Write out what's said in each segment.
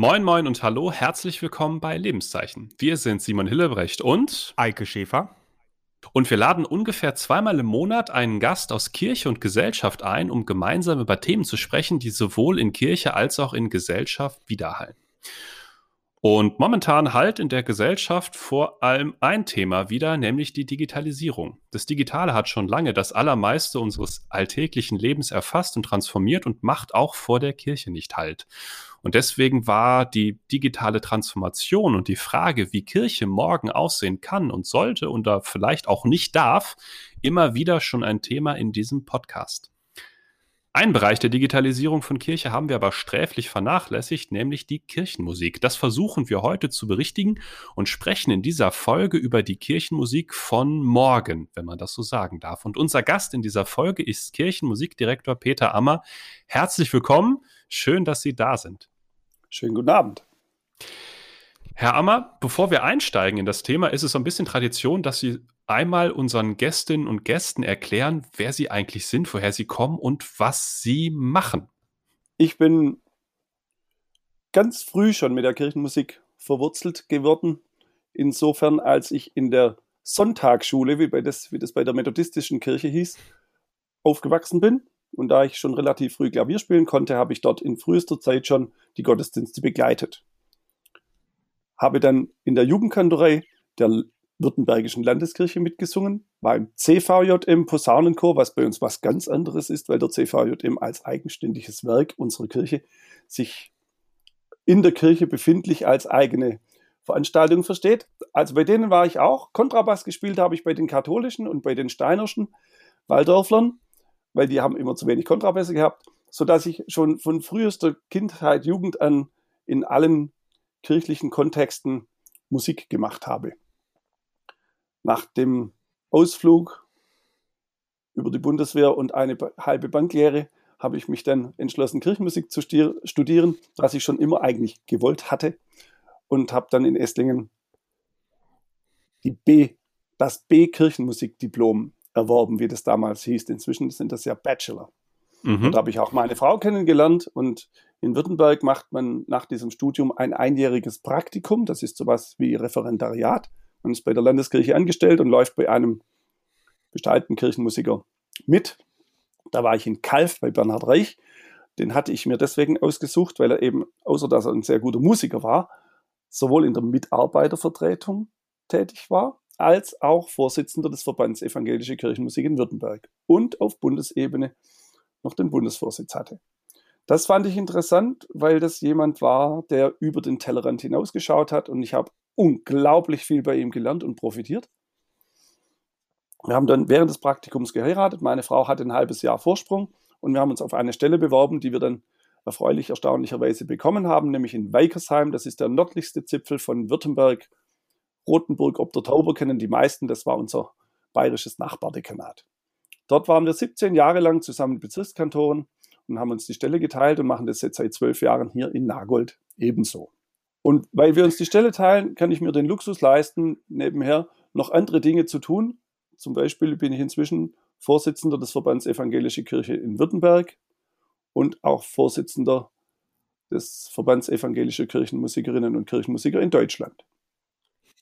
Moin, moin und hallo, herzlich willkommen bei Lebenszeichen. Wir sind Simon Hillebrecht und Eike Schäfer. Und wir laden ungefähr zweimal im Monat einen Gast aus Kirche und Gesellschaft ein, um gemeinsam über Themen zu sprechen, die sowohl in Kirche als auch in Gesellschaft widerhallen. Und momentan halt in der Gesellschaft vor allem ein Thema wieder, nämlich die Digitalisierung. Das Digitale hat schon lange das Allermeiste unseres alltäglichen Lebens erfasst und transformiert und macht auch vor der Kirche nicht halt. Und deswegen war die digitale Transformation und die Frage, wie Kirche morgen aussehen kann und sollte und da vielleicht auch nicht darf, immer wieder schon ein Thema in diesem Podcast. Ein Bereich der Digitalisierung von Kirche haben wir aber sträflich vernachlässigt, nämlich die Kirchenmusik. Das versuchen wir heute zu berichtigen und sprechen in dieser Folge über die Kirchenmusik von morgen, wenn man das so sagen darf. Und unser Gast in dieser Folge ist Kirchenmusikdirektor Peter Ammer. Herzlich willkommen. Schön, dass Sie da sind. Schönen guten Abend. Herr Ammer, bevor wir einsteigen in das Thema, ist es so ein bisschen Tradition, dass Sie einmal unseren Gästinnen und Gästen erklären, wer Sie eigentlich sind, woher Sie kommen und was Sie machen. Ich bin ganz früh schon mit der Kirchenmusik verwurzelt geworden. Insofern, als ich in der Sonntagsschule, wie, bei das, wie das bei der methodistischen Kirche hieß, aufgewachsen bin. Und da ich schon relativ früh Klavier spielen konnte, habe ich dort in frühester Zeit schon die Gottesdienste begleitet habe dann in der Jugendkantorei der Württembergischen Landeskirche mitgesungen, war im CVJM Posaunenchor, was bei uns was ganz anderes ist, weil der CVJM als eigenständiges Werk unserer Kirche sich in der Kirche befindlich als eigene Veranstaltung versteht. Also bei denen war ich auch. Kontrabass gespielt habe ich bei den katholischen und bei den steinerschen Waldorflern, weil die haben immer zu wenig Kontrabässe gehabt, sodass ich schon von frühester Kindheit, Jugend an in allen kirchlichen Kontexten Musik gemacht habe. Nach dem Ausflug über die Bundeswehr und eine halbe Banklehre habe ich mich dann entschlossen, Kirchenmusik zu studieren, was ich schon immer eigentlich gewollt hatte und habe dann in Esslingen die B, das B-Kirchenmusikdiplom erworben, wie das damals hieß. Inzwischen sind das ja Bachelor. Mhm. Und da habe ich auch meine Frau kennengelernt und in Württemberg macht man nach diesem Studium ein einjähriges Praktikum. Das ist sowas wie Referendariat. Man ist bei der Landeskirche angestellt und läuft bei einem bestimmten Kirchenmusiker mit. Da war ich in Kalf bei Bernhard Reich. Den hatte ich mir deswegen ausgesucht, weil er eben, außer dass er ein sehr guter Musiker war, sowohl in der Mitarbeitervertretung tätig war, als auch Vorsitzender des Verbands Evangelische Kirchenmusik in Württemberg und auf Bundesebene noch den Bundesvorsitz hatte. Das fand ich interessant, weil das jemand war, der über den Tellerrand hinausgeschaut hat und ich habe unglaublich viel bei ihm gelernt und profitiert. Wir haben dann während des Praktikums geheiratet. Meine Frau hatte ein halbes Jahr Vorsprung und wir haben uns auf eine Stelle beworben, die wir dann erfreulich erstaunlicherweise bekommen haben, nämlich in Weikersheim. Das ist der nördlichste Zipfel von Württemberg. Rotenburg ob der Tauber kennen die meisten. Das war unser bayerisches Nachbardekanat. Dort waren wir 17 Jahre lang zusammen mit Bezirkskantoren und haben uns die Stelle geteilt und machen das jetzt seit zwölf Jahren hier in Nagold ebenso. Und weil wir uns die Stelle teilen, kann ich mir den Luxus leisten, nebenher noch andere Dinge zu tun. Zum Beispiel bin ich inzwischen Vorsitzender des Verbands Evangelische Kirche in Württemberg und auch Vorsitzender des Verbands Evangelische Kirchenmusikerinnen und Kirchenmusiker in Deutschland.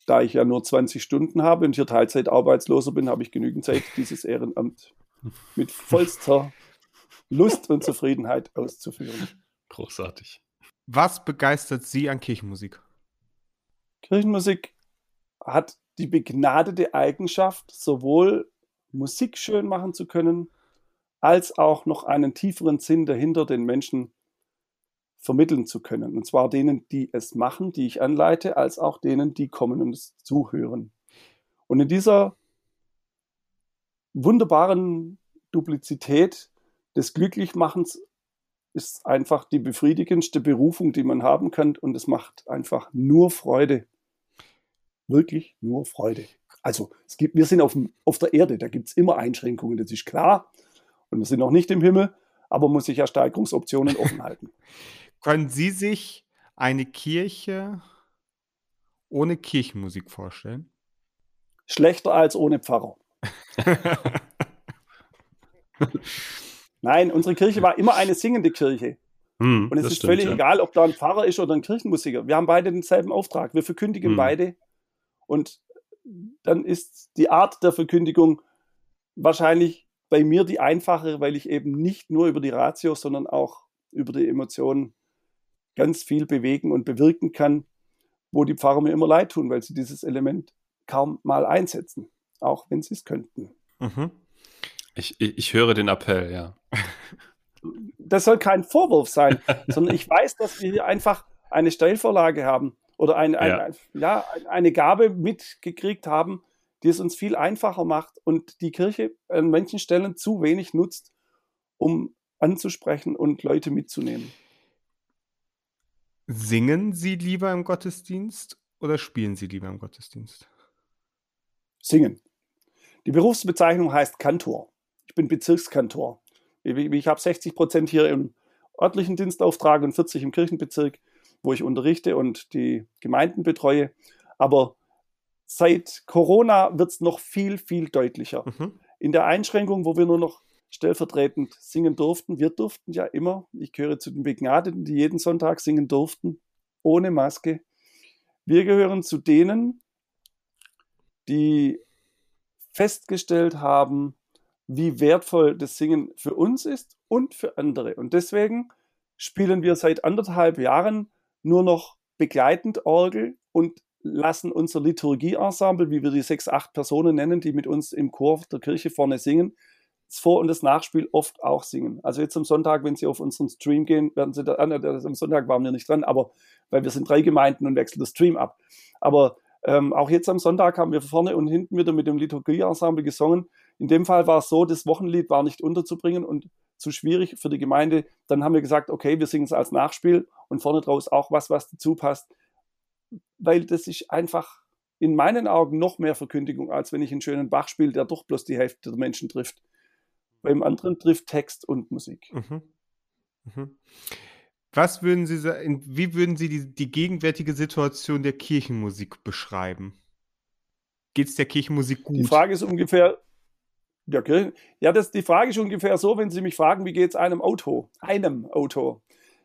Da ich ja nur 20 Stunden habe und hier Teilzeit arbeitsloser bin, habe ich genügend Zeit, dieses Ehrenamt mit vollster Lust und Zufriedenheit auszuführen. Großartig. Was begeistert Sie an Kirchenmusik? Kirchenmusik hat die begnadete Eigenschaft, sowohl Musik schön machen zu können, als auch noch einen tieferen Sinn dahinter den Menschen vermitteln zu können. Und zwar denen, die es machen, die ich anleite, als auch denen, die kommen und es zuhören. Und in dieser wunderbaren Duplizität des Glücklichmachens ist einfach die befriedigendste Berufung, die man haben kann. Und es macht einfach nur Freude. Wirklich nur Freude. Also es gibt, wir sind auf, auf der Erde, da gibt es immer Einschränkungen, das ist klar. Und wir sind noch nicht im Himmel, aber muss sich ja Steigerungsoptionen offen halten. Können Sie sich eine Kirche ohne Kirchenmusik vorstellen? Schlechter als ohne Pfarrer. Nein, unsere Kirche war immer eine singende Kirche. Hm, und es ist stimmt, völlig ja. egal, ob da ein Pfarrer ist oder ein Kirchenmusiker. Wir haben beide denselben Auftrag. Wir verkündigen hm. beide. Und dann ist die Art der Verkündigung wahrscheinlich bei mir die einfachere, weil ich eben nicht nur über die Ratio, sondern auch über die Emotionen ganz viel bewegen und bewirken kann, wo die Pfarrer mir immer leid tun, weil sie dieses Element kaum mal einsetzen, auch wenn sie es könnten. Mhm. Ich, ich, ich höre den Appell, ja. Das soll kein Vorwurf sein, sondern ich weiß, dass wir hier einfach eine Steilvorlage haben oder ein, ein, ja. Ein, ja, eine Gabe mitgekriegt haben, die es uns viel einfacher macht und die Kirche an manchen Stellen zu wenig nutzt, um anzusprechen und Leute mitzunehmen. Singen Sie lieber im Gottesdienst oder spielen Sie lieber im Gottesdienst? Singen. Die Berufsbezeichnung heißt Kantor. Ich bin Bezirkskantor. Ich, ich habe 60 Prozent hier im örtlichen Dienstauftrag und 40 im Kirchenbezirk, wo ich unterrichte und die Gemeinden betreue. Aber seit Corona wird es noch viel, viel deutlicher. Mhm. In der Einschränkung, wo wir nur noch stellvertretend singen durften. Wir durften ja immer, ich gehöre zu den Begnadeten, die jeden Sonntag singen durften, ohne Maske. Wir gehören zu denen, die festgestellt haben, wie wertvoll das Singen für uns ist und für andere. Und deswegen spielen wir seit anderthalb Jahren nur noch begleitend Orgel und lassen unser Liturgieensemble, wie wir die sechs, acht Personen nennen, die mit uns im Chor der Kirche vorne singen, das Vor- und das Nachspiel oft auch singen. Also jetzt am Sonntag, wenn Sie auf unseren Stream gehen, werden Sie da, äh, am Sonntag waren wir nicht dran, aber weil wir sind drei Gemeinden und wechseln das Stream ab. Aber ähm, auch jetzt am Sonntag haben wir vorne und hinten wieder mit dem Liturgie-Ensemble gesungen. In dem Fall war es so, das Wochenlied war nicht unterzubringen und zu schwierig für die Gemeinde. Dann haben wir gesagt, okay, wir singen es als Nachspiel und vorne draus auch was, was dazu passt. Weil das ist einfach in meinen Augen noch mehr Verkündigung, als wenn ich einen schönen Bach spiele, der doch bloß die Hälfte der Menschen trifft. Beim anderen trifft Text und Musik. Mhm. Mhm. Was würden Sie sagen, wie würden Sie die, die gegenwärtige Situation der Kirchenmusik beschreiben? Geht es der Kirchenmusik gut? Die Frage ist ungefähr, ja, ja das, die Frage ist ungefähr so, wenn Sie mich fragen, wie geht es einem Auto? Einem Auto.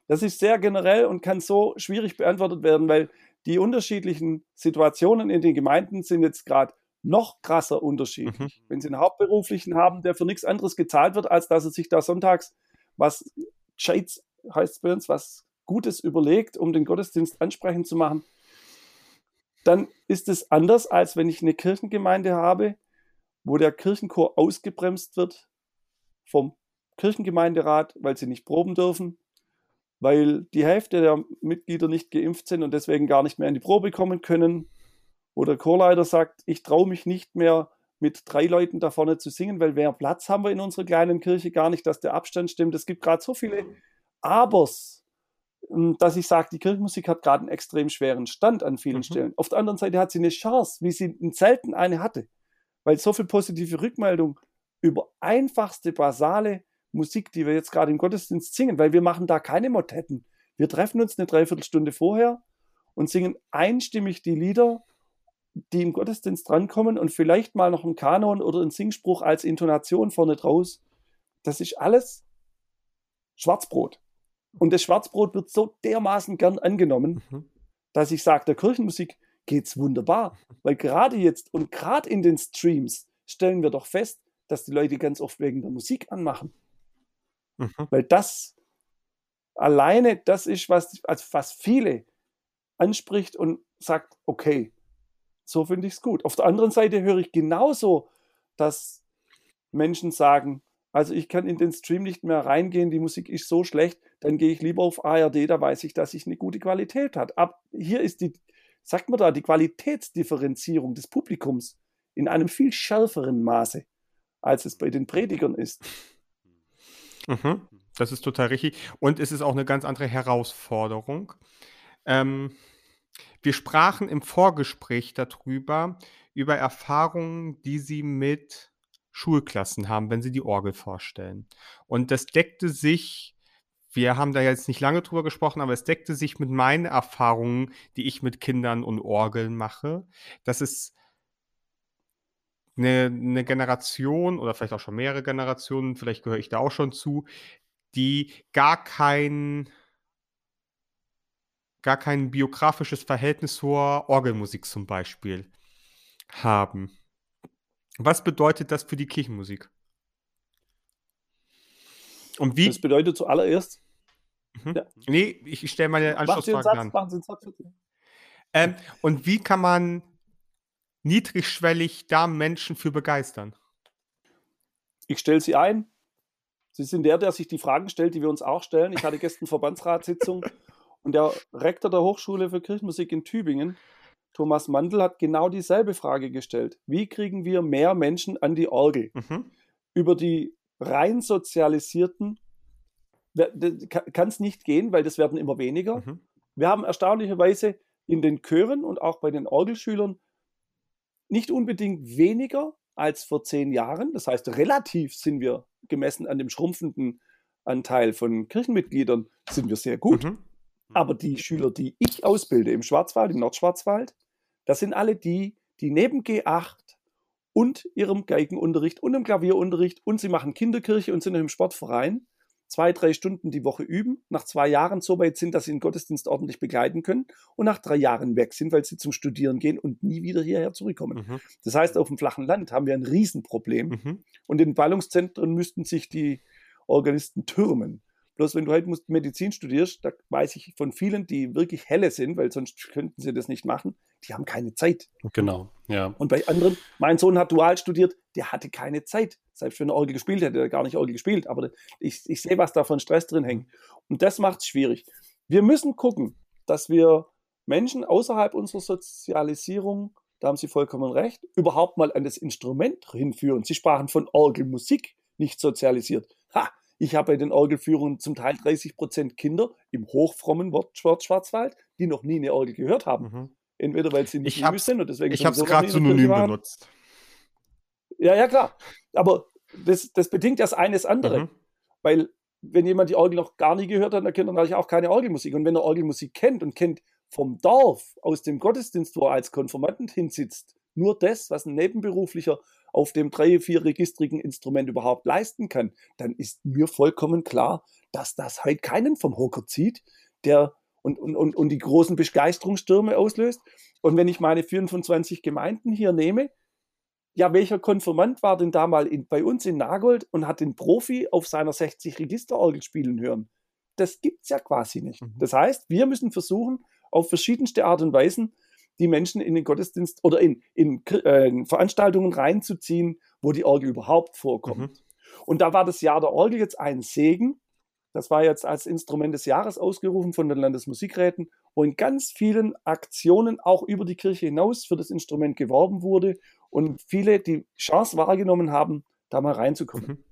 Das ist sehr generell und kann so schwierig beantwortet werden, weil die unterschiedlichen Situationen in den Gemeinden sind jetzt gerade noch krasser unterschiedlich. Mhm. Wenn Sie einen Hauptberuflichen haben, der für nichts anderes gezahlt wird, als dass er sich da sonntags was Scheids heißt es bei uns, was Gutes überlegt, um den Gottesdienst ansprechend zu machen, dann ist es anders, als wenn ich eine Kirchengemeinde habe, wo der Kirchenchor ausgebremst wird vom Kirchengemeinderat, weil sie nicht proben dürfen, weil die Hälfte der Mitglieder nicht geimpft sind und deswegen gar nicht mehr in die Probe kommen können, wo der Chorleiter sagt, ich traue mich nicht mehr mit drei Leuten da vorne zu singen, weil mehr Platz haben wir in unserer kleinen Kirche gar nicht, dass der Abstand stimmt. Es gibt gerade so viele Abers, hm, dass ich sage, die Kirchenmusik hat gerade einen extrem schweren Stand an vielen mhm. Stellen. Auf der anderen Seite hat sie eine Chance, wie sie selten eine hatte, weil so viel positive Rückmeldung über einfachste, basale Musik, die wir jetzt gerade im Gottesdienst singen, weil wir machen da keine Motetten. Wir treffen uns eine Dreiviertelstunde vorher und singen einstimmig die Lieder die im Gottesdienst drankommen und vielleicht mal noch ein Kanon oder ein Singspruch als Intonation vorne draus. Das ist alles Schwarzbrot. Und das Schwarzbrot wird so dermaßen gern angenommen, mhm. dass ich sage, der Kirchenmusik geht's wunderbar. Weil gerade jetzt und gerade in den Streams stellen wir doch fest, dass die Leute ganz oft wegen der Musik anmachen. Mhm. Weil das alleine das ist, was, also was viele anspricht und sagt, okay, so finde ich es gut. Auf der anderen Seite höre ich genauso, dass Menschen sagen, also ich kann in den Stream nicht mehr reingehen, die Musik ist so schlecht, dann gehe ich lieber auf ARD, da weiß ich, dass ich eine gute Qualität hat. Ab hier ist die, sagt man da, die Qualitätsdifferenzierung des Publikums in einem viel schärferen Maße, als es bei den Predigern ist. Mhm, das ist total richtig. Und es ist auch eine ganz andere Herausforderung. Ähm, wir sprachen im Vorgespräch darüber, über Erfahrungen, die Sie mit Schulklassen haben, wenn Sie die Orgel vorstellen. Und das deckte sich, wir haben da jetzt nicht lange drüber gesprochen, aber es deckte sich mit meinen Erfahrungen, die ich mit Kindern und Orgeln mache, dass es eine, eine Generation oder vielleicht auch schon mehrere Generationen, vielleicht gehöre ich da auch schon zu, die gar kein gar kein biografisches Verhältnis zur Orgelmusik zum Beispiel haben. Was bedeutet das für die Kirchenmusik? Und wie? Das bedeutet zuallererst. Mhm. Ja. Nee, ich stelle meine Anschlussfrage an. Machen Sie einen Satz, ähm, und wie kann man niedrigschwellig da Menschen für begeistern? Ich stelle sie ein. Sie sind der, der sich die Fragen stellt, die wir uns auch stellen. Ich hatte gestern Verbandsratssitzung und der Rektor der Hochschule für Kirchenmusik in Tübingen, Thomas Mandl, hat genau dieselbe Frage gestellt. Wie kriegen wir mehr Menschen an die Orgel? Mhm. Über die rein sozialisierten kann es nicht gehen, weil das werden immer weniger. Mhm. Wir haben erstaunlicherweise in den Chören und auch bei den Orgelschülern nicht unbedingt weniger als vor zehn Jahren. Das heißt, relativ sind wir gemessen an dem schrumpfenden Anteil von Kirchenmitgliedern, sind wir sehr gut. Mhm. Aber die Schüler, die ich ausbilde im Schwarzwald, im Nordschwarzwald, das sind alle die, die neben G8 und ihrem Geigenunterricht und im Klavierunterricht und sie machen Kinderkirche und sind im Sportverein zwei, drei Stunden die Woche üben, nach zwei Jahren so weit sind, dass sie den Gottesdienst ordentlich begleiten können und nach drei Jahren weg sind, weil sie zum Studieren gehen und nie wieder hierher zurückkommen. Mhm. Das heißt, auf dem flachen Land haben wir ein Riesenproblem mhm. und in Ballungszentren müssten sich die Organisten türmen. Bloß wenn du halt Medizin studierst, da weiß ich von vielen, die wirklich helle sind, weil sonst könnten sie das nicht machen, die haben keine Zeit. Genau, ja. Und bei anderen, mein Sohn hat dual studiert, der hatte keine Zeit. Selbst für eine Orgel gespielt hätte er gar nicht Orgel gespielt, aber ich, ich sehe, was da von Stress drin hängt. Und das macht es schwierig. Wir müssen gucken, dass wir Menschen außerhalb unserer Sozialisierung, da haben Sie vollkommen recht, überhaupt mal an das Instrument hinführen. Sie sprachen von Orgelmusik, nicht sozialisiert. Ha, ich habe bei den Orgelführungen zum Teil 30 Prozent Kinder im hochfrommen Schwarzwald, die noch nie eine Orgel gehört haben. Mhm. Entweder weil sie nicht ich sind und deswegen. Ich habe es gerade synonym benutzt. Ja, ja, klar. Aber das, das bedingt das eines andere. Mhm. Weil, wenn jemand die Orgel noch gar nie gehört hat, dann kennt er natürlich auch keine Orgelmusik. Und wenn er Orgelmusik kennt und kennt vom Dorf, aus dem Gottesdienst, wo er als Konformant hinsitzt, nur das, was ein Nebenberuflicher auf dem drei-, vierregistrigen Instrument überhaupt leisten kann, dann ist mir vollkommen klar, dass das halt keinen vom Hocker zieht, der und, und, und, und die großen Begeisterungsstürme auslöst. Und wenn ich meine 24 Gemeinden hier nehme, ja, welcher Konfirmant war denn da mal in, bei uns in Nagold und hat den Profi auf seiner 60 Registerorgel spielen hören? Das gibt's ja quasi nicht. Mhm. Das heißt, wir müssen versuchen, auf verschiedenste Art und Weisen die Menschen in den Gottesdienst oder in, in äh, Veranstaltungen reinzuziehen, wo die Orgel überhaupt vorkommt. Mhm. Und da war das Jahr der Orgel jetzt ein Segen. Das war jetzt als Instrument des Jahres ausgerufen von den Landesmusikräten, wo in ganz vielen Aktionen auch über die Kirche hinaus für das Instrument geworben wurde und viele die Chance wahrgenommen haben, da mal reinzukommen. Mhm.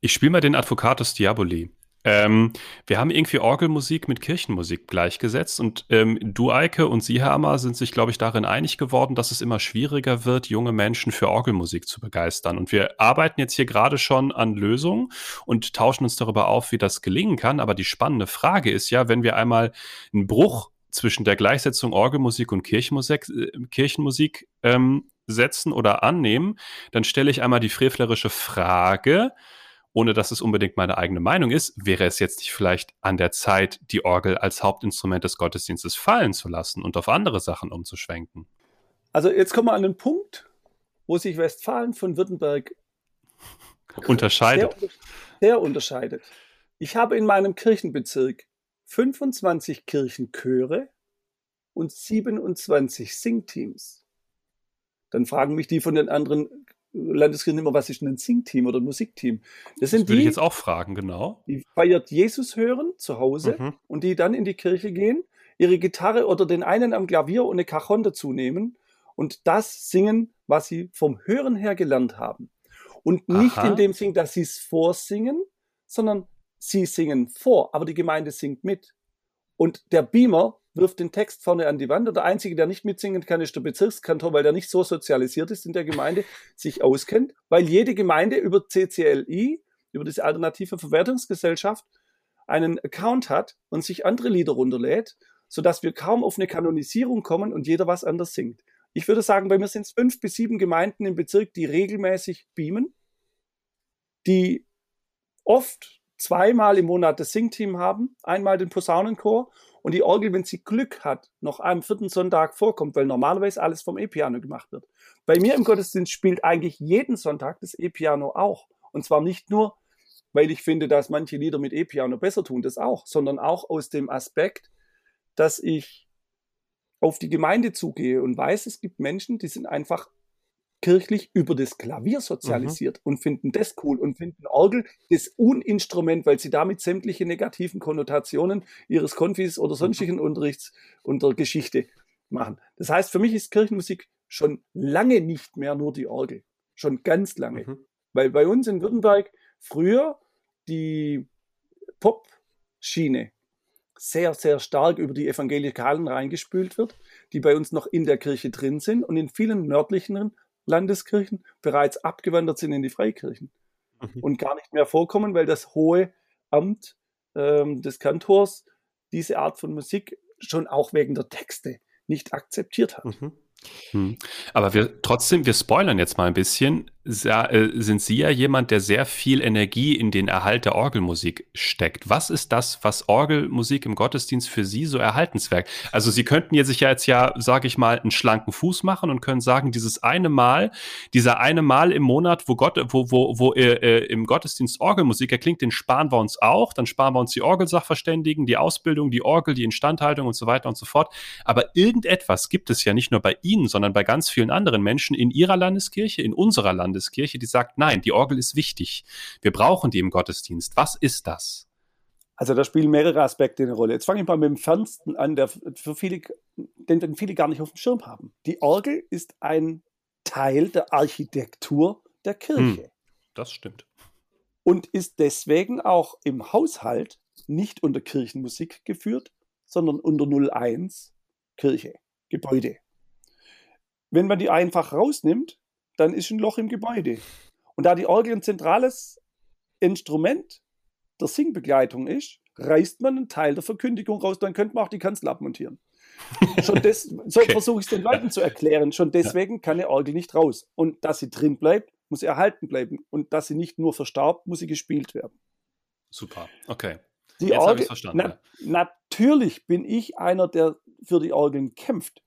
Ich spiele mal den Advocatus Diaboli. Ähm, wir haben irgendwie Orgelmusik mit Kirchenmusik gleichgesetzt und ähm, du, Eike und Sie, Herr sind sich, glaube ich, darin einig geworden, dass es immer schwieriger wird, junge Menschen für Orgelmusik zu begeistern. Und wir arbeiten jetzt hier gerade schon an Lösungen und tauschen uns darüber auf, wie das gelingen kann. Aber die spannende Frage ist ja, wenn wir einmal einen Bruch zwischen der Gleichsetzung Orgelmusik und Kirchenmusik, äh, Kirchenmusik ähm, setzen oder annehmen, dann stelle ich einmal die frevlerische Frage, ohne dass es unbedingt meine eigene Meinung ist, wäre es jetzt nicht vielleicht an der Zeit, die Orgel als Hauptinstrument des Gottesdienstes fallen zu lassen und auf andere Sachen umzuschwenken? Also jetzt kommen wir an den Punkt, wo sich Westfalen von Württemberg unterscheidet. Sehr, sehr unterscheidet. Ich habe in meinem Kirchenbezirk 25 Kirchenchöre und 27 Singteams. Dann fragen mich die von den anderen Landeskirchen immer, was ist denn ein Singteam oder ein Musikteam? Das, sind das würde die, ich jetzt auch fragen, genau. Die feiert Jesus hören zu Hause mhm. und die dann in die Kirche gehen, ihre Gitarre oder den einen am Klavier und eine Cajon dazu nehmen und das singen, was sie vom Hören her gelernt haben. Und nicht Aha. in dem Sinn, dass sie es vorsingen, sondern sie singen vor, aber die Gemeinde singt mit. Und der Beamer wirft den Text vorne an die Wand und der Einzige, der nicht mitsingen kann, ist der Bezirkskantor, weil der nicht so sozialisiert ist in der Gemeinde, sich auskennt, weil jede Gemeinde über CCLI, über diese alternative Verwertungsgesellschaft, einen Account hat und sich andere Lieder runterlädt, sodass wir kaum auf eine Kanonisierung kommen und jeder was anders singt. Ich würde sagen, bei mir sind es fünf bis sieben Gemeinden im Bezirk, die regelmäßig beamen, die oft zweimal im Monat das Singteam haben, einmal den Posaunenchor und die Orgel, wenn sie Glück hat, noch am vierten Sonntag vorkommt, weil normalerweise alles vom E-Piano gemacht wird. Bei mir im Gottesdienst spielt eigentlich jeden Sonntag das E-Piano auch. Und zwar nicht nur, weil ich finde, dass manche Lieder mit E-Piano besser tun, das auch, sondern auch aus dem Aspekt, dass ich auf die Gemeinde zugehe und weiß, es gibt Menschen, die sind einfach kirchlich über das Klavier sozialisiert mhm. und finden das cool und finden Orgel das Uninstrument, weil sie damit sämtliche negativen Konnotationen ihres Konfis oder mhm. sonstigen mhm. Unterrichts und der Geschichte machen. Das heißt, für mich ist Kirchenmusik schon lange nicht mehr nur die Orgel. Schon ganz lange. Mhm. Weil bei uns in Württemberg früher die Pop-Schiene sehr, sehr stark über die Evangelikalen reingespült wird, die bei uns noch in der Kirche drin sind und in vielen nördlichen Landeskirchen bereits abgewandert sind in die Freikirchen mhm. und gar nicht mehr vorkommen, weil das hohe Amt ähm, des Kantors diese Art von Musik schon auch wegen der Texte nicht akzeptiert hat. Mhm. Hm. Aber wir trotzdem, wir spoilern jetzt mal ein bisschen. Äh, sind Sie ja jemand, der sehr viel Energie in den Erhalt der Orgelmusik steckt. Was ist das, was Orgelmusik im Gottesdienst für Sie so erhaltenswert? Also Sie könnten jetzt sich ja jetzt ja, sage ich mal, einen schlanken Fuß machen und können sagen, dieses eine Mal, dieser eine Mal im Monat, wo Gott, wo, wo, wo äh, äh, im Gottesdienst Orgelmusik erklingt, den sparen wir uns auch. Dann sparen wir uns die Orgelsachverständigen, die Ausbildung, die Orgel, die Instandhaltung und so weiter und so fort. Aber irgendetwas gibt es ja nicht nur bei Ihnen, sondern bei ganz vielen anderen Menschen in Ihrer Landeskirche, in unserer Landeskirche Landeskirche, die sagt, nein, die Orgel ist wichtig. Wir brauchen die im Gottesdienst. Was ist das? Also da spielen mehrere Aspekte eine Rolle. Jetzt fange ich mal mit dem Fernsten an, der für viele, den viele gar nicht auf dem Schirm haben. Die Orgel ist ein Teil der Architektur der Kirche. Hm, das stimmt. Und ist deswegen auch im Haushalt nicht unter Kirchenmusik geführt, sondern unter 01 Kirche, Gebäude. Wenn man die einfach rausnimmt, dann ist ein Loch im Gebäude. Und da die Orgel ein zentrales Instrument der Singbegleitung ist, reißt man einen Teil der Verkündigung raus, dann könnte man auch die Kanzel abmontieren. Schon des, so okay. versuche ich es den Leuten zu erklären. Schon deswegen kann eine Orgel nicht raus. Und dass sie drin bleibt, muss sie erhalten bleiben. Und dass sie nicht nur verstaubt, muss sie gespielt werden. Super, okay. Die Jetzt Orgel, na, natürlich bin ich einer, der für die Orgeln kämpft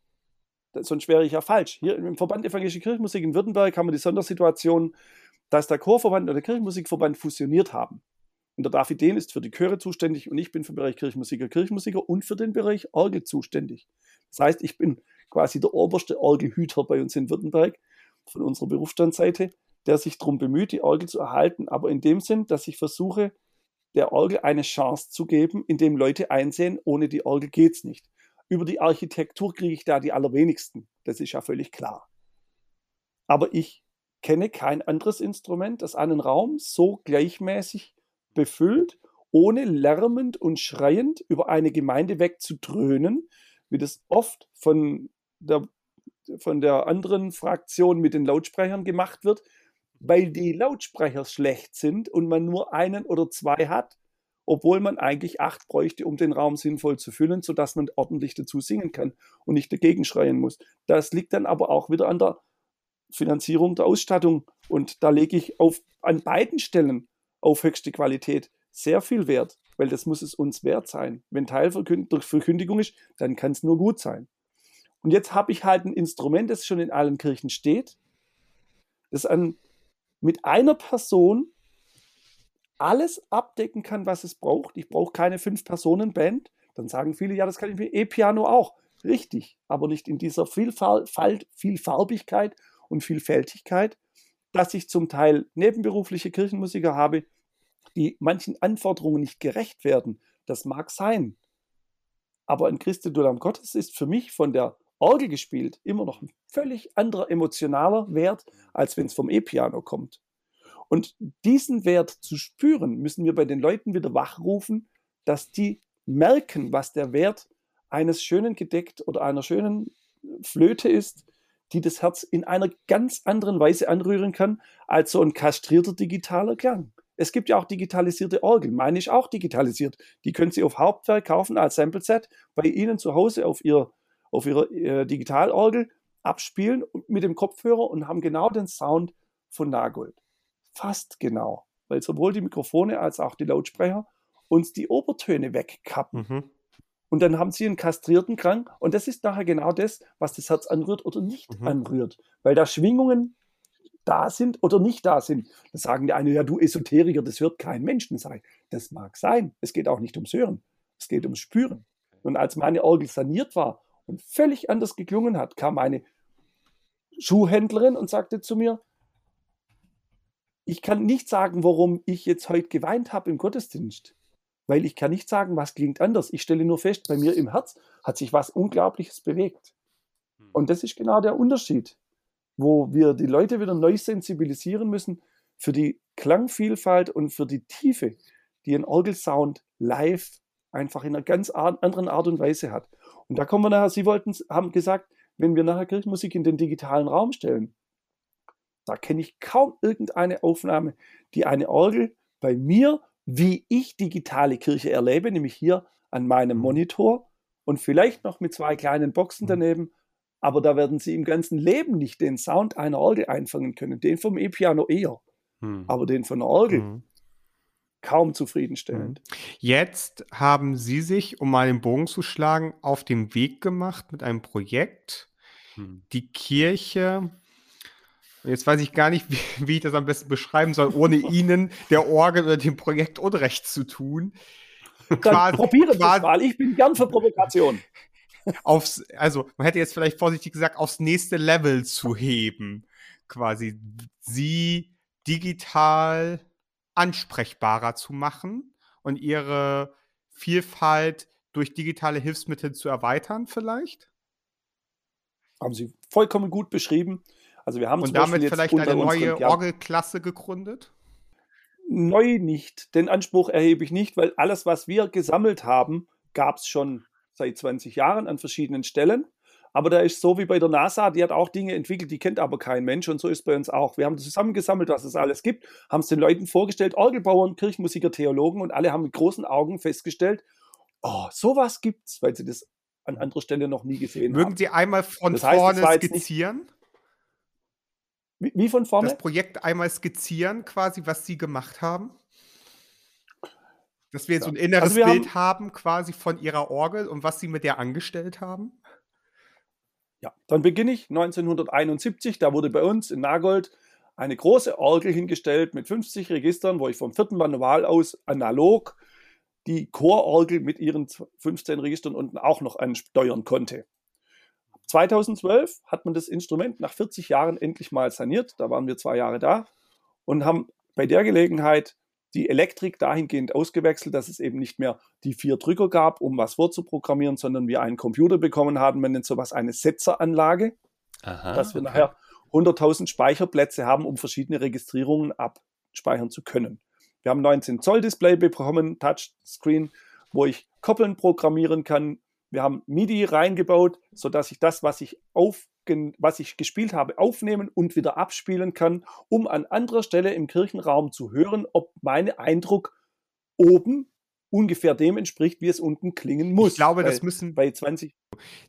sonst wäre ich ja falsch. Hier im Verband Evangelische Kirchenmusik in Württemberg haben wir die Sondersituation, dass der Chorverband und der Kirchenmusikverband fusioniert haben. Und der David Dehn ist für die Chöre zuständig und ich bin für den Bereich Kirchenmusiker, Kirchenmusiker und für den Bereich Orgel zuständig. Das heißt, ich bin quasi der oberste Orgelhüter bei uns in Württemberg von unserer Berufsstandseite, der sich darum bemüht, die Orgel zu erhalten, aber in dem Sinn, dass ich versuche, der Orgel eine Chance zu geben, indem Leute einsehen, ohne die Orgel geht es nicht. Über die Architektur kriege ich da die allerwenigsten. Das ist ja völlig klar. Aber ich kenne kein anderes Instrument, das einen Raum so gleichmäßig befüllt, ohne lärmend und schreiend über eine Gemeinde wegzudröhnen, wie das oft von der, von der anderen Fraktion mit den Lautsprechern gemacht wird, weil die Lautsprecher schlecht sind und man nur einen oder zwei hat obwohl man eigentlich acht bräuchte, um den Raum sinnvoll zu füllen, sodass man ordentlich dazu singen kann und nicht dagegen schreien muss. Das liegt dann aber auch wieder an der Finanzierung der Ausstattung und da lege ich auf, an beiden Stellen auf höchste Qualität sehr viel Wert, weil das muss es uns wert sein. Wenn Teil der Verkündigung ist, dann kann es nur gut sein. Und jetzt habe ich halt ein Instrument, das schon in allen Kirchen steht, das an, mit einer Person alles abdecken kann, was es braucht. Ich brauche keine Fünf-Personen-Band. Dann sagen viele, ja, das kann ich mit E-Piano auch. Richtig, aber nicht in dieser Vielfalt, Vielfarbigkeit und Vielfältigkeit, dass ich zum Teil nebenberufliche Kirchenmusiker habe, die manchen Anforderungen nicht gerecht werden. Das mag sein. Aber ein Christe Dulam Gottes ist für mich von der Orgel gespielt immer noch ein völlig anderer emotionaler Wert, als wenn es vom E-Piano kommt. Und diesen Wert zu spüren, müssen wir bei den Leuten wieder wachrufen, dass die merken, was der Wert eines schönen Gedeckt oder einer schönen Flöte ist, die das Herz in einer ganz anderen Weise anrühren kann, als so ein kastrierter digitaler Klang. Es gibt ja auch digitalisierte Orgeln. Meine ist auch digitalisiert. Die können Sie auf Hauptwerk kaufen als Sample-Set bei Ihnen zu Hause auf, ihr, auf Ihrer äh, Digitalorgel abspielen mit dem Kopfhörer und haben genau den Sound von Nagold fast genau, weil sowohl die Mikrofone als auch die Lautsprecher uns die Obertöne wegkappen. Mhm. Und dann haben sie einen kastrierten Krank. Und das ist nachher genau das, was das Herz anrührt oder nicht Mhm. anrührt. Weil da Schwingungen da sind oder nicht da sind. Da sagen die eine, ja, du Esoteriker, das hört kein Mensch. Dann sage ich, das mag sein. Es geht auch nicht ums Hören. Es geht ums Spüren. Und als meine Orgel saniert war und völlig anders geklungen hat, kam eine Schuhhändlerin und sagte zu mir, ich kann nicht sagen, warum ich jetzt heute geweint habe im Gottesdienst. Weil ich kann nicht sagen, was klingt anders. Ich stelle nur fest, bei mir im Herz hat sich was Unglaubliches bewegt. Und das ist genau der Unterschied, wo wir die Leute wieder neu sensibilisieren müssen für die Klangvielfalt und für die Tiefe, die ein Orgelsound live einfach in einer ganz anderen Art und Weise hat. Und da kommen wir nachher, Sie wollten, haben gesagt, wenn wir nachher Kirchenmusik in den digitalen Raum stellen, da kenne ich kaum irgendeine Aufnahme, die eine Orgel bei mir, wie ich digitale Kirche erlebe, nämlich hier an meinem Mhm. Monitor und vielleicht noch mit zwei kleinen Boxen Mhm. daneben, aber da werden Sie im ganzen Leben nicht den Sound einer Orgel einfangen können. Den vom E-Piano eher, Hm. aber den von der Orgel Mhm. kaum zufriedenstellend. Jetzt haben Sie sich, um mal den Bogen zu schlagen, auf den Weg gemacht mit einem Projekt, Hm. die Kirche. Und jetzt weiß ich gar nicht, wie, wie ich das am besten beschreiben soll, ohne Ihnen, der Orgel oder dem Projekt Unrecht zu tun. Dann Quasi- probiere das quasi- mal. Ich bin gern für Provokation. aufs, also man hätte jetzt vielleicht vorsichtig gesagt, aufs nächste Level zu heben. Quasi sie digital ansprechbarer zu machen und ihre Vielfalt durch digitale Hilfsmittel zu erweitern, vielleicht? Haben Sie vollkommen gut beschrieben. Also wir haben Und Beispiel damit jetzt vielleicht eine neue ja, Orgelklasse gegründet? Neu nicht. Den Anspruch erhebe ich nicht, weil alles, was wir gesammelt haben, gab es schon seit 20 Jahren an verschiedenen Stellen. Aber da ist so wie bei der NASA, die hat auch Dinge entwickelt, die kennt aber kein Mensch und so ist bei uns auch. Wir haben zusammengesammelt, was es alles gibt, haben es den Leuten vorgestellt, Orgelbauern, Kirchenmusiker, Theologen und alle haben mit großen Augen festgestellt, oh, sowas gibt's, weil sie das an anderer Stelle noch nie gesehen Mögen haben. Sie einmal von Das heißt, es vorne jetzt nicht- skizzieren? Wie, wie von vorne? Das Projekt einmal skizzieren, quasi, was Sie gemacht haben? Dass wir so ein inneres Also Bild haben, quasi von Ihrer Orgel und was Sie mit der angestellt haben? Ja, dann beginne ich 1971. Da wurde bei uns in Nagold eine große Orgel hingestellt mit 50 Registern, wo ich vom vierten Manual aus analog die Chororgel mit ihren 15 Registern unten auch noch ansteuern konnte. 2012 hat man das Instrument nach 40 Jahren endlich mal saniert. Da waren wir zwei Jahre da und haben bei der Gelegenheit die Elektrik dahingehend ausgewechselt, dass es eben nicht mehr die vier Drücker gab, um was vorzuprogrammieren, sondern wir einen Computer bekommen haben, man nennt sowas eine Setzeranlage, Aha, dass wir okay. nachher 100.000 Speicherplätze haben, um verschiedene Registrierungen abspeichern zu können. Wir haben 19 Zoll Display bekommen, Touchscreen, wo ich Koppeln programmieren kann. Wir haben MIDI reingebaut, sodass ich das, was ich, aufgen was ich gespielt habe, aufnehmen und wieder abspielen kann, um an anderer Stelle im Kirchenraum zu hören, ob mein Eindruck oben ungefähr dem entspricht, wie es unten klingen muss. Ich glaube, das müssen, bei 20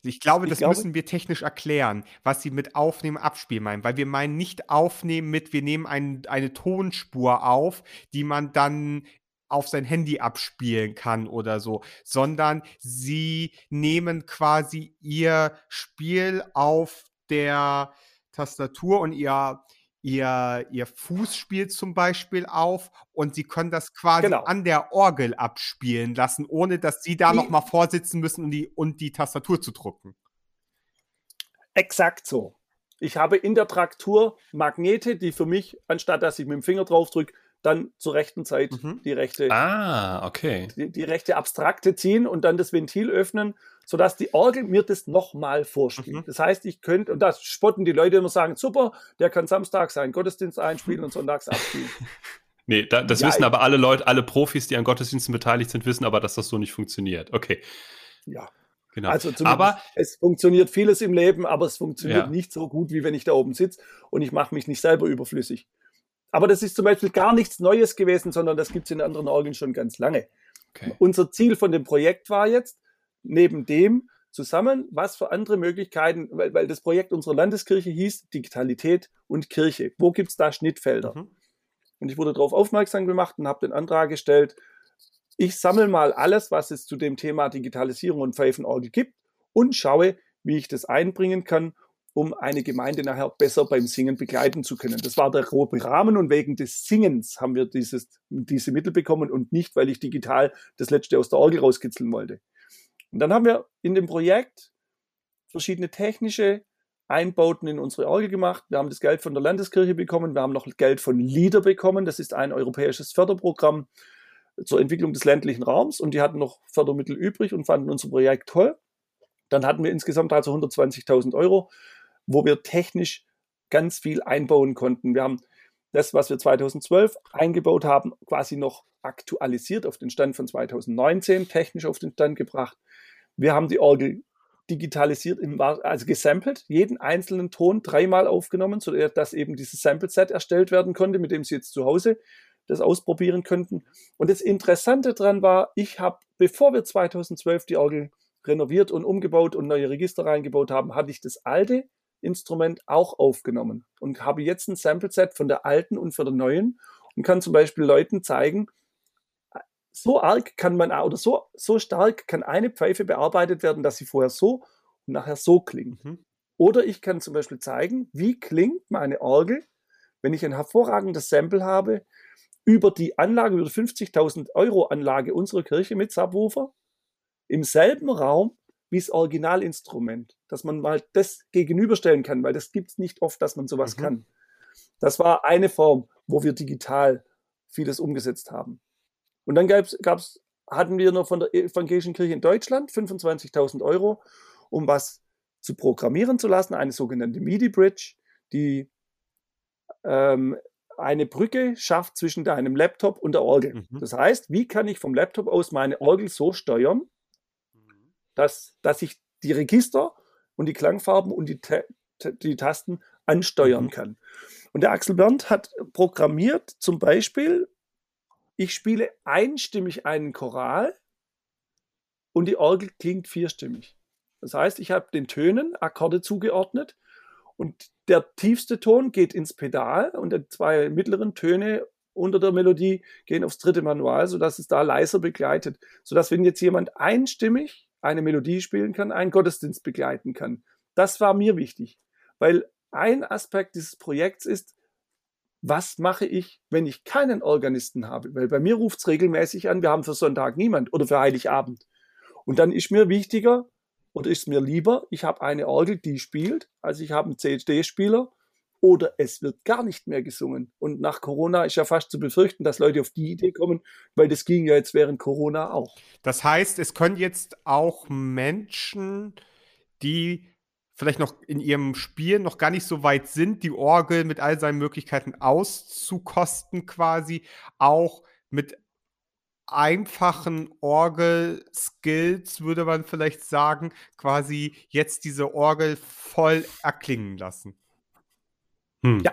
ich glaube, ich das glaube- müssen wir technisch erklären, was Sie mit Aufnehmen, Abspielen meinen. Weil wir meinen nicht aufnehmen mit, wir nehmen ein, eine Tonspur auf, die man dann auf sein Handy abspielen kann oder so, sondern sie nehmen quasi ihr Spiel auf der Tastatur und ihr, ihr, ihr Fußspiel zum Beispiel auf und sie können das quasi Genau. an der Orgel abspielen lassen, ohne dass sie da nochmal vorsitzen müssen und die, und die Tastatur zu drucken. Exakt so. Ich habe in der Traktur Magnete, die für mich, anstatt dass ich mit dem Finger drauf drücke, dann zur rechten Zeit Mhm. die rechte, Ah, okay. die, die rechte Abstrakte ziehen und dann das Ventil öffnen, sodass die Orgel mir das nochmal vorspielt. Mhm. Das heißt, ich könnte, und das spotten die Leute immer sagen, super, der kann Samstag seinen Gottesdienst einspielen und sonntags abspielen. Nee, da, das Ja, wissen aber alle Leute, alle Profis, die an Gottesdiensten beteiligt sind, wissen aber, dass das so nicht funktioniert. Okay, Ja. genau. Also zumindest, aber es funktioniert vieles im Leben, aber es funktioniert Ja. nicht so gut, wie wenn ich da oben sitze und ich mache mich nicht selber überflüssig. Aber das ist zum Beispiel gar nichts Neues gewesen, sondern das gibt es in anderen Orgeln schon ganz lange. okay. Unser Ziel von dem Projekt war jetzt, neben dem zusammen, was für andere Möglichkeiten, weil, weil das Projekt unserer Landeskirche hieß Digitalität und Kirche. Wo gibt es da Schnittfelder? Mhm. Und ich wurde darauf aufmerksam gemacht und habe den Antrag gestellt, ich sammle mal alles, was es zu dem Thema Digitalisierung und Pfeifenorgel gibt und schaue, wie ich das einbringen kann, um eine Gemeinde nachher besser beim Singen begleiten zu können. Das war der grobe Rahmen und wegen des Singens haben wir dieses, diese Mittel bekommen und nicht, weil ich digital das letzte aus der Orgel rauskitzeln wollte. Und dann haben wir in dem Projekt verschiedene technische Einbauten in unsere Orgel gemacht. Wir haben das Geld von der Landeskirche bekommen. Wir haben noch Geld von LIDER bekommen. Das ist ein europäisches Förderprogramm zur Entwicklung des ländlichen Raums. Und die hatten noch Fördermittel übrig und fanden unser Projekt toll. Dann hatten wir insgesamt also 120.000 Euro, wo wir technisch ganz viel einbauen konnten. Wir haben das, was wir 2012 eingebaut haben, quasi noch aktualisiert auf den Stand von 2019, technisch auf den Stand gebracht. Wir haben die Orgel digitalisiert, also gesampelt, jeden einzelnen Ton dreimal aufgenommen, sodass eben dieses Sample-Set erstellt werden konnte, mit dem Sie jetzt zu Hause das ausprobieren könnten. Und das Interessante daran war, ich habe, bevor wir 2012 die Orgel renoviert und umgebaut und neue Register reingebaut haben, hatte ich das alte Instrument auch aufgenommen und habe jetzt ein Sample-Set von der alten und von der neuen und kann zum Beispiel Leuten zeigen, so arg kann man oder so, so stark kann eine Pfeife bearbeitet werden, dass sie vorher so und nachher so klingt. Mhm. Oder ich kann zum Beispiel zeigen, wie klingt meine Orgel, wenn ich ein hervorragendes Sample habe über die Anlage, über die 50.000 Euro Anlage unserer Kirche mit Subwoofer im selben Raum wie das Originalinstrument, dass man mal das gegenüberstellen kann, weil das gibt es nicht oft, dass man sowas mhm. kann. Das war eine Form, wo wir digital vieles umgesetzt haben. Und dann gab's, gab's, hatten wir noch von der Evangelischen Kirche in Deutschland 25.000 Euro, um was zu programmieren zu lassen, eine sogenannte MIDI-Bridge, die ähm, eine Brücke schafft zwischen deinem Laptop und der Orgel. Mhm. Das heißt, wie kann ich vom Laptop aus meine Orgel so steuern. Dass, dass ich die Register und die Klangfarben und die, die Tasten ansteuern mhm. kann. Und der Axel Berndt hat programmiert zum Beispiel ich spiele einstimmig einen Choral und die Orgel klingt vierstimmig. Das heißt, ich habe den Tönen Akkorde zugeordnet und der tiefste Ton geht ins Pedal und die zwei mittleren Töne unter der Melodie gehen aufs dritte Manual, sodass es da leiser begleitet. Sodass, wenn jetzt jemand einstimmig eine Melodie spielen kann, einen Gottesdienst begleiten kann. Das war mir wichtig, weil ein Aspekt dieses Projekts ist, was mache ich, wenn ich keinen Organisten habe? Weil bei mir ruft es regelmäßig an, wir haben für Sonntag niemand oder für Heiligabend. Und dann ist mir wichtiger oder ist mir lieber, ich habe eine Orgel, die spielt, als ich habe einen CD-Spieler oder es wird gar nicht mehr gesungen. Und nach Corona ist ja fast zu befürchten, dass Leute auf die Idee kommen, weil das ging ja jetzt während Corona auch. Das heißt, es können jetzt auch Menschen, die vielleicht noch in ihrem Spiel noch gar nicht so weit sind, die Orgel mit all seinen Möglichkeiten auszukosten, quasi auch mit einfachen Orgel-Skills, würde man vielleicht sagen, quasi jetzt diese Orgel voll erklingen lassen. Hm. Ja,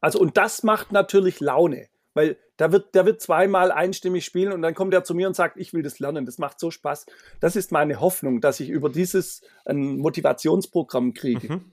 also und das macht natürlich Laune. Weil da wird, der wird zweimal einstimmig spielen und dann kommt er zu mir und sagt, ich will das lernen. Das macht so Spaß. Das ist meine Hoffnung, dass ich über dieses ein Motivationsprogramm kriege. Mhm.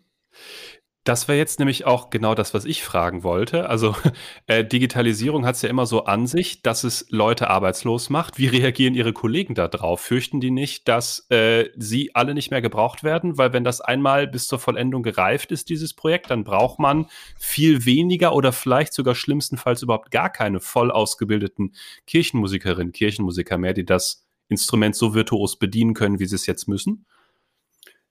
Das wäre jetzt nämlich auch genau das, was ich fragen wollte. Also äh, Digitalisierung hat es ja immer so an sich, dass es Leute arbeitslos macht. Wie reagieren Ihre Kollegen darauf? Fürchten die nicht, dass äh, sie alle nicht mehr gebraucht werden? Weil wenn das einmal bis zur Vollendung gereift ist, dieses Projekt, dann braucht man viel weniger oder vielleicht sogar schlimmstenfalls überhaupt gar keine voll ausgebildeten Kirchenmusikerinnen, Kirchenmusiker mehr, die das Instrument so virtuos bedienen können, wie sie es jetzt müssen.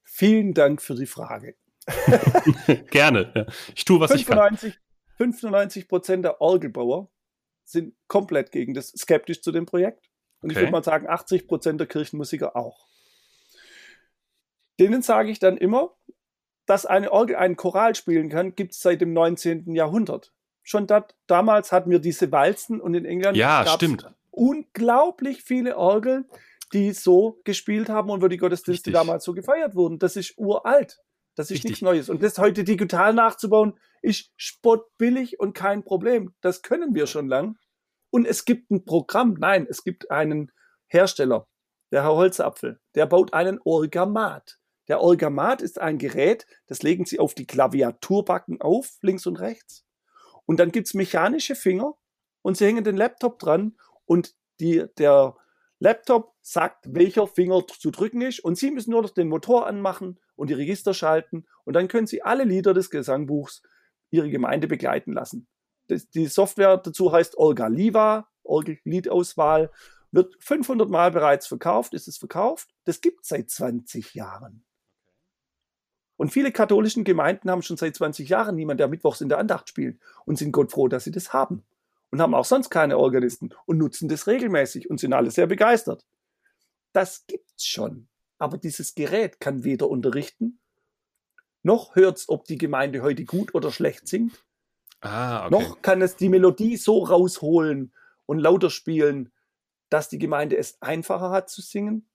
Vielen Dank für die Frage. Gerne. Ja. Ich tue, was 95, ich kann. 95 Prozent der Orgelbauer sind komplett gegen das, skeptisch zu dem Projekt. Und okay. ich würde mal sagen, 80 Prozent der Kirchenmusiker auch. Denen sage ich dann immer, dass eine Orgel einen Choral spielen kann, gibt es seit dem 19. Jahrhundert. Schon dat, damals hatten wir diese Walzen und in England ja, stimmt. unglaublich viele Orgeln, die so gespielt haben und wo die Gottesdienste Richtig. damals so gefeiert wurden. Das ist uralt. Das ist Richtig. nichts Neues. Und das heute digital nachzubauen, ist spottbillig und kein Problem. Das können wir schon lang. Und es gibt ein Programm. Nein, es gibt einen Hersteller, der Herr Holzapfel, der baut einen Orgamat. Der Orgamat ist ein Gerät, das legen Sie auf die Klaviaturbacken auf, links und rechts. Und dann gibt's mechanische Finger und Sie hängen den Laptop dran und die, der Laptop sagt, welcher Finger zu drücken ist und Sie müssen nur noch den Motor anmachen und die Register schalten und dann können Sie alle Lieder des Gesangbuchs Ihre Gemeinde begleiten lassen. Die Software dazu heißt Olga Liva, Orgel Liedauswahl, wird 500 Mal bereits verkauft, ist es verkauft. Das gibt es seit 20 Jahren. Und viele katholischen Gemeinden haben schon seit 20 Jahren niemand, der mittwochs in der Andacht spielt und sind Gott froh, dass sie das haben. Und haben auch sonst keine Organisten und nutzen das regelmäßig und sind alle sehr begeistert. Das gibt's schon. Aber dieses Gerät kann weder unterrichten, noch hört's, ob die Gemeinde heute gut oder schlecht singt. Ah, okay. Noch kann es die Melodie so rausholen und lauter spielen, dass die Gemeinde es einfacher hat zu singen.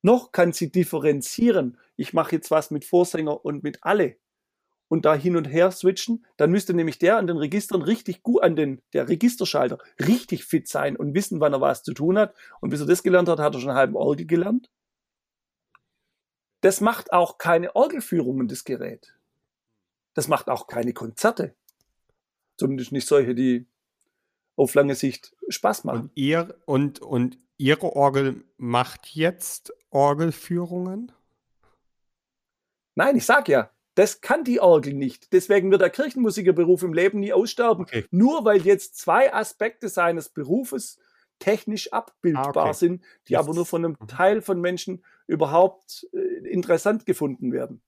Noch kann sie differenzieren. Ich mache jetzt was mit Vorsänger und mit alle. Und da hin und her switchen, dann müsste nämlich der an den Registern richtig gut, an den, der Registerschalter richtig fit sein und wissen, wann er was zu tun hat. Und bis er das gelernt hat, hat er schon einen halben Orgel gelernt. Das macht auch keine Orgelführungen, das Gerät. Das macht auch keine Konzerte. Zumindest nicht solche, die auf lange Sicht Spaß machen. Und, ihr, und, und Ihre Orgel macht jetzt Orgelführungen? Nein, ich sag ja, das kann die Orgel nicht. Deswegen wird der Kirchenmusikerberuf im Leben nie aussterben. Okay. Nur weil jetzt zwei Aspekte seines Berufes technisch abbildbar Ah, okay. sind, die aber nur von einem Mhm. Teil von Menschen überhaupt äh, interessant gefunden werden.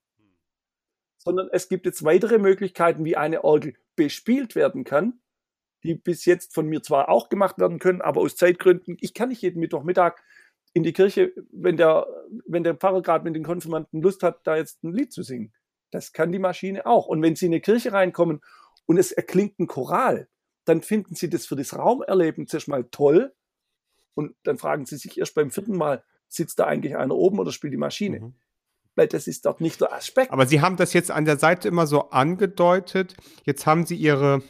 Sondern es gibt jetzt weitere Möglichkeiten, wie eine Orgel bespielt werden kann, die bis jetzt von mir zwar auch gemacht werden können, aber aus Zeitgründen, ich kann nicht jeden Mittwochmittag in die Kirche, wenn der, wenn der Pfarrer gerade mit den Konfirmanden Lust hat, da jetzt ein Lied zu singen. Das kann die Maschine auch. Und wenn Sie in eine Kirche reinkommen und es erklingt ein Choral, dann finden Sie das für das Raumerleben zuerst mal toll. Und dann fragen Sie sich erst beim vierten Mal, sitzt da eigentlich einer oben oder spielt die Maschine? Mhm. Weil das ist dort nicht der Aspekt. Aber Sie haben das jetzt an der Seite immer so angedeutet. Jetzt haben Sie Ihre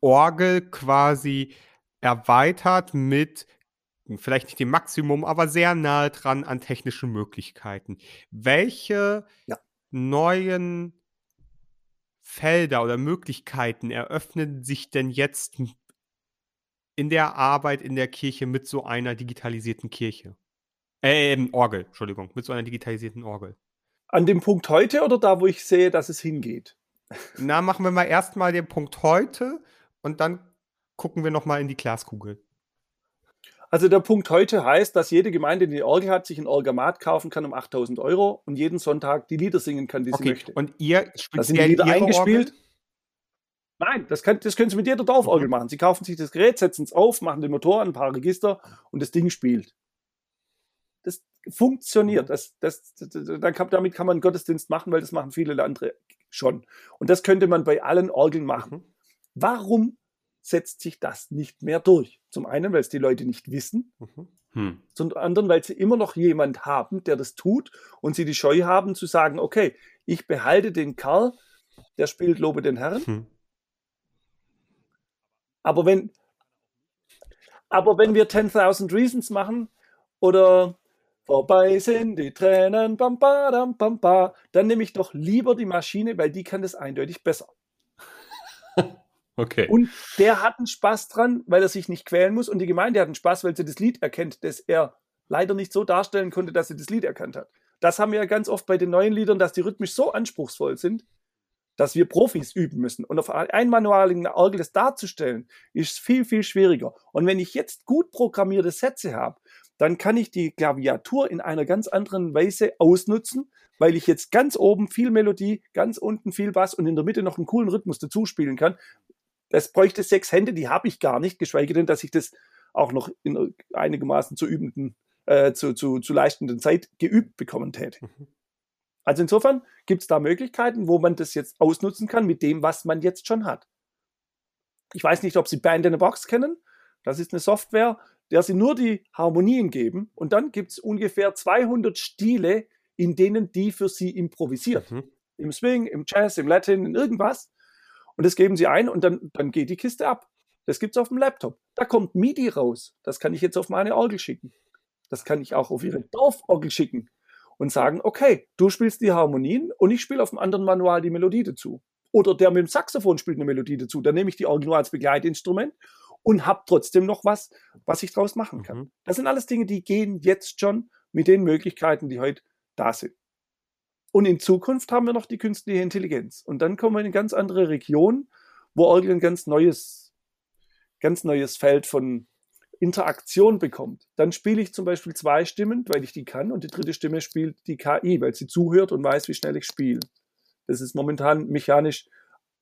Orgel quasi erweitert mit vielleicht nicht dem Maximum, aber sehr nahe dran an technischen Möglichkeiten. Welche Ja. neuen Felder oder Möglichkeiten eröffnen sich denn jetzt in der Arbeit in der Kirche mit so einer digitalisierten Kirche? Ähm, Orgel, Entschuldigung, mit so einer digitalisierten Orgel. An dem Punkt heute oder da, wo ich sehe, dass es hingeht? Na, machen wir mal erstmal den Punkt heute und dann gucken wir nochmal in die Glaskugel. Also der Punkt heute heißt, dass jede Gemeinde, die eine Orgel hat, sich ein Orgamat kaufen kann um 8000 Euro und jeden Sonntag die Lieder singen kann, die sie Okay, möchte. und ihr Da sind die Lieder ihre eingespielt. Orgel? Nein, das, kann, das können Sie mit jeder Dorforgel Mhm. machen. Sie kaufen sich das Gerät, setzen es auf, machen den Motor an, ein paar Register und das Ding spielt. Das funktioniert. Mhm. Das, das, das, dann kann, damit kann man einen Gottesdienst machen, weil das machen viele andere schon. Und das könnte man bei allen Orgeln machen. Mhm. Warum setzt sich das nicht mehr durch? Zum einen, weil es die Leute nicht wissen, Mhm. Hm. zum anderen, weil sie immer noch jemand haben, der das tut und sie die Scheu haben zu sagen, okay, ich behalte den Karl, der spielt Lobe den Herrn, Hm. Aber wenn, aber wenn wir 10.000 Reasons machen oder vorbei sind die Tränen, bam, badam, bam, ba, dann nehme ich doch lieber die Maschine, weil die kann das eindeutig besser. Okay. Und der hat einen Spaß dran, weil er sich nicht quälen muss. Und die Gemeinde hat einen Spaß, weil sie das Lied erkennt, das er leider nicht so darstellen konnte, dass sie das Lied erkannt hat. Das haben wir ja ganz oft bei den neuen Liedern, dass die rhythmisch so anspruchsvoll sind, dass wir Profis üben müssen. Und auf einmanualigen Orgel das darzustellen, ist viel, viel schwieriger. Und wenn ich jetzt gut programmierte Sätze habe, dann kann ich die Klaviatur in einer ganz anderen Weise ausnutzen, weil ich jetzt ganz oben viel Melodie, ganz unten viel Bass und in der Mitte noch einen coolen Rhythmus dazu spielen kann. Das bräuchte sechs Hände, die habe ich gar nicht, geschweige denn, dass ich das auch noch in einigermaßen zu übenden, äh, zu, zu, zu leistenden Zeit geübt bekommen täte. Mhm. Also insofern gibt es da Möglichkeiten, wo man das jetzt ausnutzen kann mit dem, was man jetzt schon hat. Ich weiß nicht, ob Sie Band in a Box kennen. Das ist eine Software, der Sie nur die Harmonien geben und dann gibt es ungefähr 200 Stile, in denen die für Sie improvisiert. Mhm. Im Swing, im Jazz, im Latin, in irgendwas. Und das geben Sie ein und dann, dann geht die Kiste ab. Das gibt's auf dem Laptop. Da kommt MIDI raus. Das kann ich jetzt auf meine Orgel schicken. Das kann ich auch auf Ihre Dorforgel schicken und sagen, okay, du spielst die Harmonien und ich spiele auf dem anderen Manual die Melodie dazu. Oder der mit dem Saxophon spielt eine Melodie dazu. Dann nehme ich die Orgel nur als Begleitinstrument und habe trotzdem noch was, was ich draus machen kann. Mhm. Das sind alles Dinge, die gehen jetzt schon mit den Möglichkeiten, die heute da sind. Und in Zukunft haben wir noch die künstliche Intelligenz. Und dann kommen wir in eine ganz andere Region, wo Orgel ein ganz neues, ganz neues Feld von Interaktion bekommt. Dann spiele ich zum Beispiel zwei Stimmen, weil ich die kann, und die dritte Stimme spielt die KI, weil sie zuhört und weiß, wie schnell ich spiele. Das ist momentan mechanisch.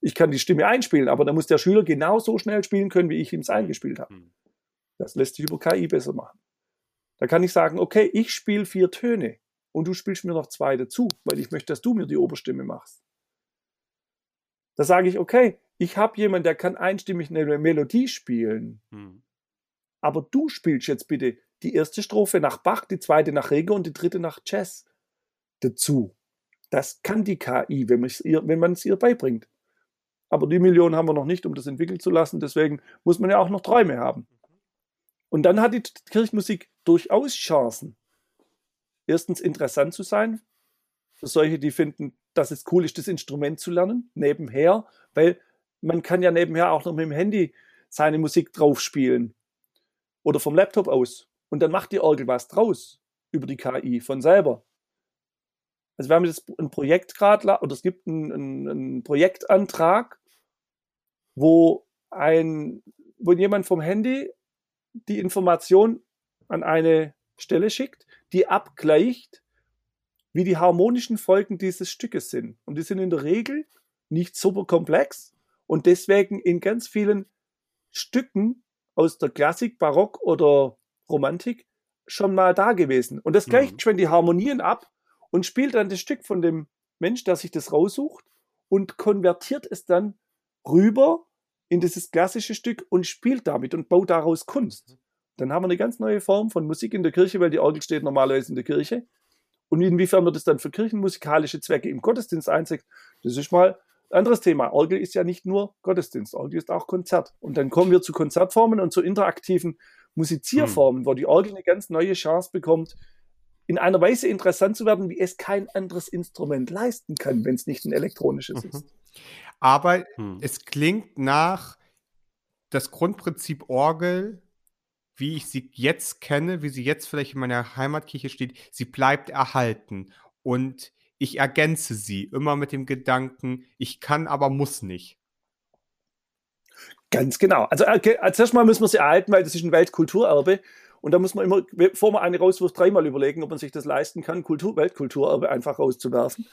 Ich kann die Stimme einspielen, aber da muss der Schüler genauso schnell spielen können, wie ich ihm es eingespielt habe. Hm. Das lässt sich über KI besser machen. Da kann ich sagen, okay, ich spiele vier Töne und du spielst mir noch zwei dazu, weil ich möchte, dass du mir die Oberstimme machst. Da sage ich, okay, ich habe jemanden, der kann einstimmig eine Melodie spielen. Hm. Aber du spielst jetzt bitte die erste Strophe nach Bach, die zweite nach Rege und die dritte nach Jazz dazu. Das kann die KI, wenn, ihr, wenn man es ihr beibringt. Aber die Millionen haben wir noch nicht, um das entwickeln zu lassen. Deswegen muss man ja auch noch Träume haben. Und dann hat die Kirchenmusik durchaus Chancen. Erstens interessant zu sein, für solche, die finden, dass es cool ist, das Instrument zu lernen, nebenher, weil man kann ja nebenher auch noch mit dem Handy seine Musik drauf spielen oder vom Laptop aus. Und dann macht die Orgel was draus über die KI von selber. Also wir haben jetzt ein Projekt gerade, oder es gibt einen, einen, Projektantrag, wo ein, wo jemand vom Handy die Information an eine Stelle schickt, die abgleicht, wie die harmonischen Folgen dieses Stückes sind. Und die sind in der Regel nicht super komplex und deswegen in ganz vielen Stücken aus der Klassik, Barock oder Romantik schon mal da gewesen. Und das gleicht mhm. schon die Harmonien ab und spielt dann das Stück von dem Mensch, der sich das raussucht und konvertiert es dann rüber in dieses klassische Stück und spielt damit und baut daraus Kunst. Mhm. Dann haben wir eine ganz neue Form von Musik in der Kirche, weil die Orgel steht normalerweise in der Kirche. Und inwiefern wird es dann für kirchenmusikalische Zwecke im Gottesdienst einsetzt, das ist mal anderes Thema. Orgel ist ja nicht nur Gottesdienst, Orgel ist auch Konzert. Und dann kommen wir zu Konzertformen und zu interaktiven Musizierformen, hm. wo die Orgel eine ganz neue Chance bekommt, in einer Weise interessant zu werden, wie es kein anderes Instrument leisten kann, wenn es nicht ein elektronisches mhm. ist. Aber hm. es klingt nach das Grundprinzip Orgel, wie ich sie jetzt kenne, wie sie jetzt vielleicht in meiner Heimatkirche steht, sie bleibt erhalten. Und ich ergänze sie immer mit dem Gedanken, ich kann, aber muss nicht. Ganz genau. Also okay, als erstes Mal müssen wir sie erhalten, weil das ist ein Weltkulturerbe. Und da muss man immer, bevor man eine rauswirft, dreimal überlegen, ob man sich das leisten kann, Kultur, Weltkulturerbe einfach rauszuwerfen.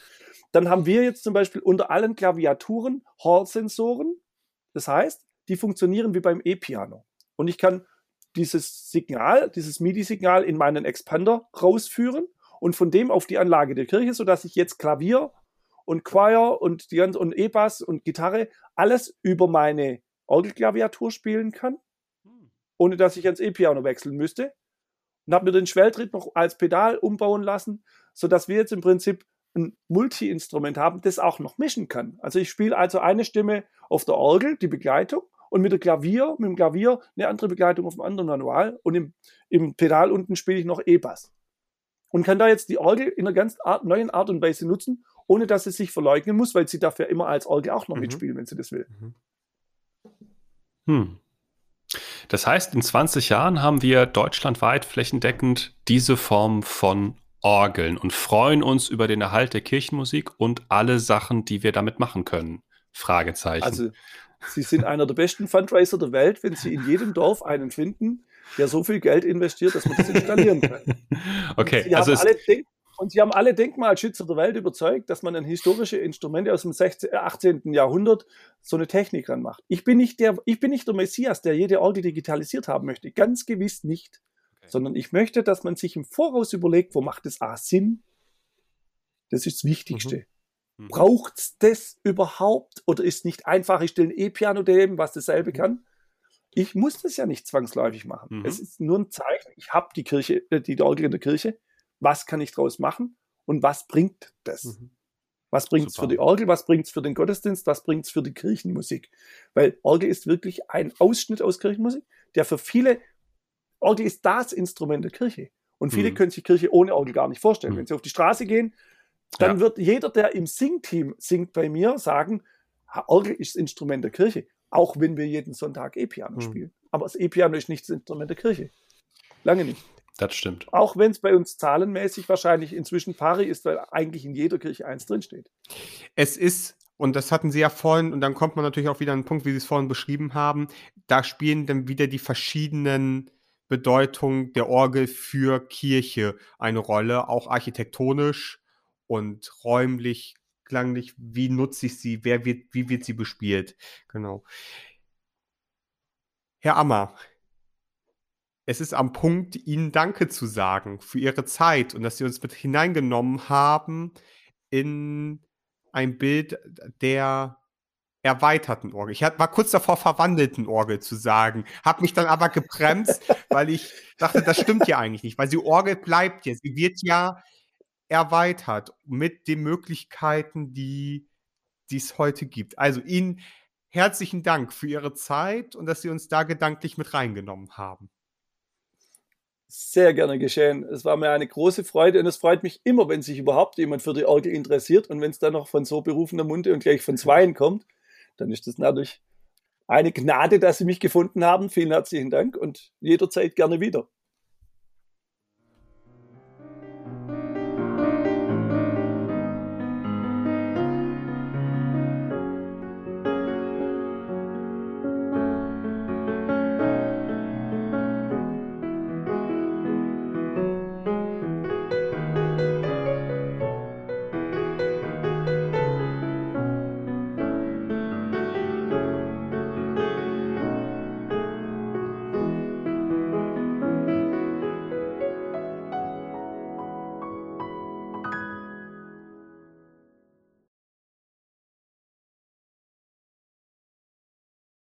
Dann haben wir jetzt zum Beispiel unter allen Klaviaturen Hall-Sensoren. Das heißt, die funktionieren wie beim E-Piano. Und ich kann dieses Signal, dieses MIDI-Signal in meinen Expander rausführen und von dem auf die Anlage der Kirche, sodass ich jetzt Klavier und Choir und die ganze, und E-Bass und Gitarre alles über meine Orgelklaviatur spielen kann, ohne dass ich ans E-Piano wechseln müsste. Und habe mir den Schwelltritt noch als Pedal umbauen lassen, sodass wir jetzt im Prinzip ein Multi-Instrument haben, das auch noch mischen kann. Also ich spiele also eine Stimme auf der Orgel, die Begleitung, und mit Klavier, mit dem Klavier eine andere Begleitung auf dem anderen Manual und im, im Pedal unten spiele ich noch E-Bass. Und kann da jetzt die Orgel in einer ganz Art, neuen Art und Weise nutzen, ohne dass sie sich verleugnen muss, weil sie dafür immer als Orgel auch noch mhm. mitspielen, wenn sie das will. Mhm. Hm. Das heißt, in 20 Jahren haben wir deutschlandweit flächendeckend diese Form von Orgeln und freuen uns über den Erhalt der Kirchenmusik und alle Sachen, die wir damit machen können. Fragezeichen. Also, Sie sind einer der besten Fundraiser der Welt, wenn Sie in jedem Dorf einen finden, der so viel Geld investiert, dass man das installieren kann. Okay, Sie also und sie haben alle Denkmalschützer der Welt überzeugt, dass man an historische Instrumente aus dem 16, 18. Äh, Jahrhundert so eine Technik ranmacht. Ich bin nicht der, ich bin nicht der Messias, der jede Orgel digitalisiert haben möchte. Ganz gewiss nicht. Okay. Sondern ich möchte, dass man sich im Voraus überlegt, wo macht es A Sinn? Das ist das Wichtigste. Mhm. Mhm. Braucht es das überhaupt? Oder ist nicht einfach, ich stelle ein E-Piano daneben, was dasselbe mhm. kann? Ich muss das ja nicht zwangsläufig machen. Mhm. Es ist nur ein Zeichen. Ich habe die Kirche, äh, die Orgel in der Kirche. Was kann ich daraus machen? Und was bringt das? Mhm. Was bringt es für die Orgel? Was bringt es für den Gottesdienst? Was bringt es für die Kirchenmusik? Weil Orgel ist wirklich ein Ausschnitt aus Kirchenmusik, der für viele, Orgel ist das Instrument der Kirche. Und viele mhm. können sich Kirche ohne Orgel gar nicht vorstellen. Mhm. Wenn sie auf die Straße gehen, dann ja. wird jeder, der im Singteam singt bei mir, sagen, Orgel ist das Instrument der Kirche auch wenn wir jeden Sonntag E-Piano mhm. spielen. Aber das E-Piano ist nicht das Instrument der Kirche. Lange nicht. Das stimmt. Auch wenn es bei uns zahlenmäßig wahrscheinlich inzwischen pari ist, weil eigentlich in jeder Kirche eins drinsteht. Es ist, und das hatten Sie ja vorhin, und dann kommt man natürlich auch wieder an den Punkt, wie Sie es vorhin beschrieben haben, da spielen dann wieder die verschiedenen Bedeutungen der Orgel für Kirche eine Rolle, auch architektonisch und räumlich, klanglich, wie nutze ich sie, wer wird, wie wird sie bespielt. Genau. Herr Ammer, es ist am Punkt, Ihnen Danke zu sagen für Ihre Zeit und dass Sie uns mit hineingenommen haben in ein Bild der erweiterten Orgel. Ich war kurz davor, verwandelten Orgel zu sagen, habe mich dann aber gebremst, weil ich dachte, das stimmt ja eigentlich nicht, weil die Orgel bleibt ja, sie wird ja erweitert mit den Möglichkeiten, die es heute gibt. Also Ihnen herzlichen Dank für Ihre Zeit und dass Sie uns da gedanklich mit reingenommen haben. Sehr gerne geschehen. Es war mir eine große Freude und es freut mich immer, wenn sich überhaupt jemand für die Orgel interessiert und wenn es dann noch von so berufener Munde und gleich von Zweien kommt, dann ist das natürlich eine Gnade, dass Sie mich gefunden haben. Vielen herzlichen Dank und jederzeit gerne wieder.